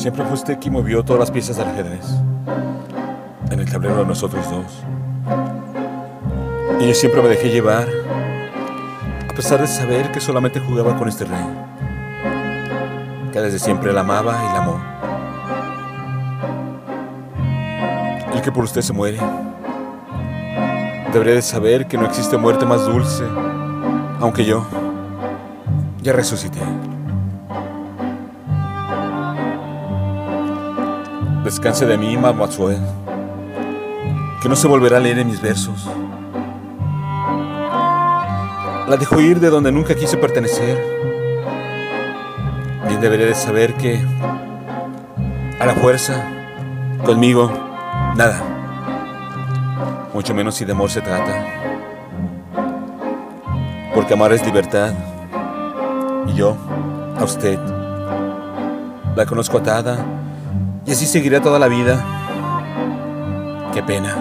Siempre fue usted quien movió todas las piezas del ajedrez. En el tablero de nosotros dos. Y yo siempre me dejé llevar, a pesar de saber que solamente jugaba con este rey. Que desde siempre la amaba y la amó. El que por usted se muere. Debería de saber que no existe muerte más dulce, aunque yo ya resucité. Descanse de mí, Mademoiselle, que no se volverá a leer en mis versos. La dejo ir de donde nunca quise pertenecer. Bien debería de saber que a la fuerza, conmigo, nada. Mucho menos si de amor se trata. Porque amar es libertad. Y yo, a usted, la conozco atada y así seguirá toda la vida. Qué pena.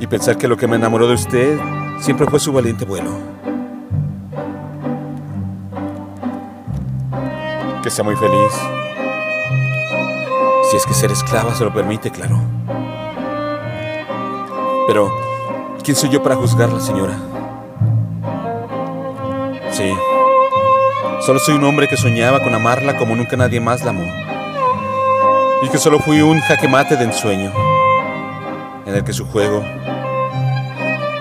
Y pensar que lo que me enamoró de usted siempre fue su valiente vuelo. Que sea muy feliz. Si es que ser esclava se lo permite, claro. Pero, ¿quién soy yo para juzgarla, señora? Sí. Solo soy un hombre que soñaba con amarla como nunca nadie más la amó. Y que solo fui un jaque mate de ensueño, en el que su juego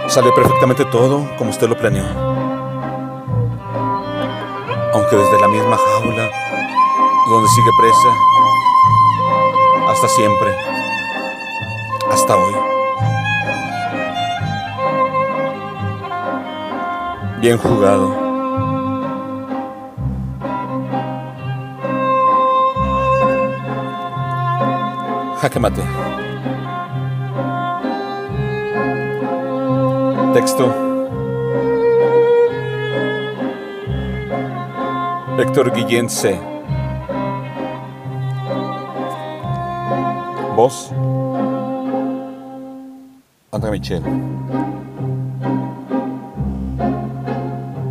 salió perfectamente todo como usted lo planeó. Aunque desde la misma jaula, donde sigue presa, hasta siempre, hasta hoy. Bien jugado. Jaque mate. Texto. Héctor Guillén C. Voz. André Michel.